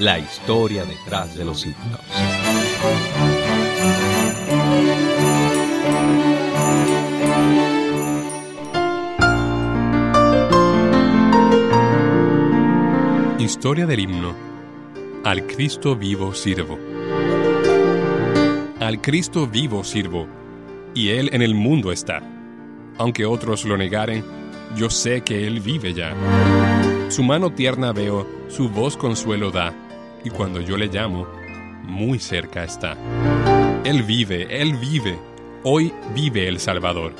La historia detrás de los himnos. Historia del himno. Al Cristo vivo sirvo. Al Cristo vivo sirvo, y Él en el mundo está. Aunque otros lo negaren, yo sé que Él vive ya. Su mano tierna veo, su voz consuelo da, y cuando yo le llamo, muy cerca está. Él vive, Él vive, hoy vive el Salvador.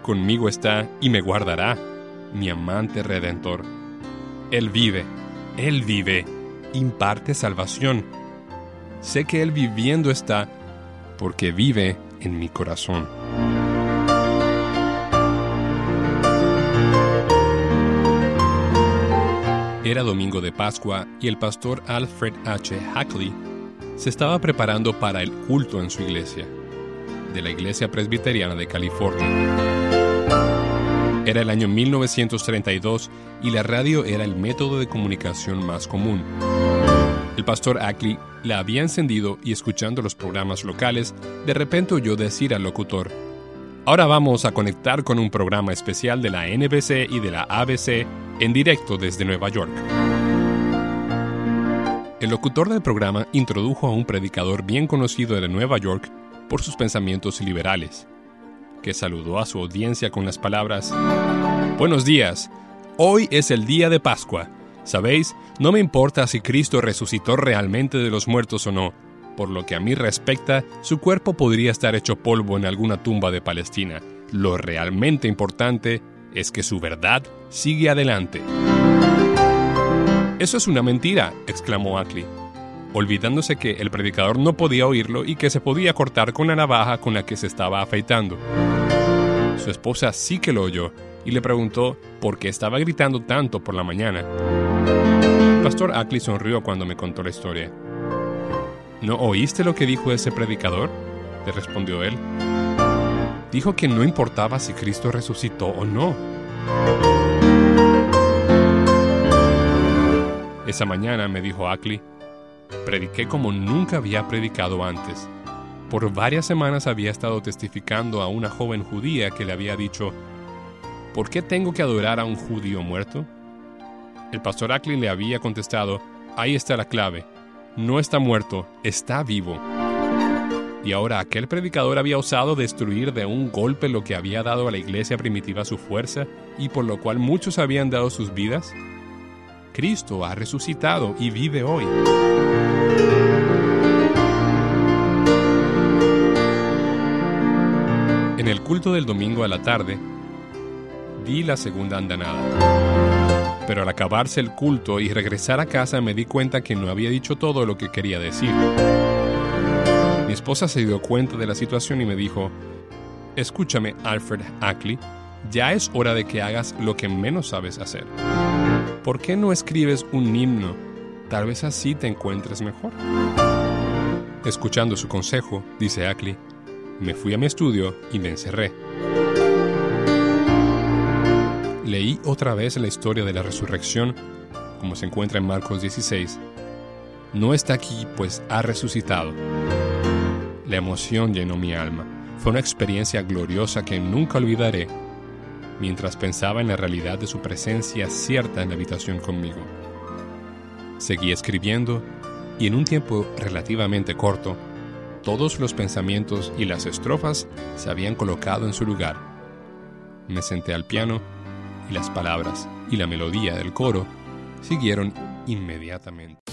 Conmigo está y me guardará, mi amante redentor. Él vive, Él vive, imparte salvación. Sé que Él viviendo está, porque vive en mi corazón. Era domingo de Pascua y el pastor Alfred H. Hackley se estaba preparando para el culto en su iglesia, de la Iglesia Presbiteriana de California. Era el año 1932 y la radio era el método de comunicación más común. El pastor Ackley la había encendido y escuchando los programas locales, de repente oyó decir al locutor, Ahora vamos a conectar con un programa especial de la NBC y de la ABC en directo desde Nueva York. El locutor del programa introdujo a un predicador bien conocido de Nueva York por sus pensamientos liberales, que saludó a su audiencia con las palabras, Buenos días, hoy es el día de Pascua. Sabéis, no me importa si Cristo resucitó realmente de los muertos o no, por lo que a mí respecta, su cuerpo podría estar hecho polvo en alguna tumba de Palestina. Lo realmente importante es que su verdad sigue adelante. Eso es una mentira, exclamó Ackley, olvidándose que el predicador no podía oírlo y que se podía cortar con la navaja con la que se estaba afeitando. Su esposa sí que lo oyó y le preguntó por qué estaba gritando tanto por la mañana. Pastor Ackley sonrió cuando me contó la historia. ¿No oíste lo que dijo ese predicador? le respondió él. Dijo que no importaba si Cristo resucitó o no. Esa mañana, me dijo Ackley, prediqué como nunca había predicado antes. Por varias semanas había estado testificando a una joven judía que le había dicho, ¿por qué tengo que adorar a un judío muerto? El pastor Ackley le había contestado, ahí está la clave, no está muerto, está vivo. Y ahora aquel predicador había osado destruir de un golpe lo que había dado a la iglesia primitiva su fuerza y por lo cual muchos habían dado sus vidas. Cristo ha resucitado y vive hoy. En el culto del domingo a la tarde, di la segunda andanada. Pero al acabarse el culto y regresar a casa me di cuenta que no había dicho todo lo que quería decir. Mi esposa se dio cuenta de la situación y me dijo, escúchame Alfred Ackley, ya es hora de que hagas lo que menos sabes hacer. ¿Por qué no escribes un himno? Tal vez así te encuentres mejor. Escuchando su consejo, dice Ackley, me fui a mi estudio y me encerré. Leí otra vez la historia de la resurrección, como se encuentra en Marcos 16. No está aquí, pues ha resucitado. La emoción llenó mi alma. Fue una experiencia gloriosa que nunca olvidaré mientras pensaba en la realidad de su presencia cierta en la habitación conmigo. Seguí escribiendo y en un tiempo relativamente corto, todos los pensamientos y las estrofas se habían colocado en su lugar. Me senté al piano y las palabras y la melodía del coro siguieron inmediatamente.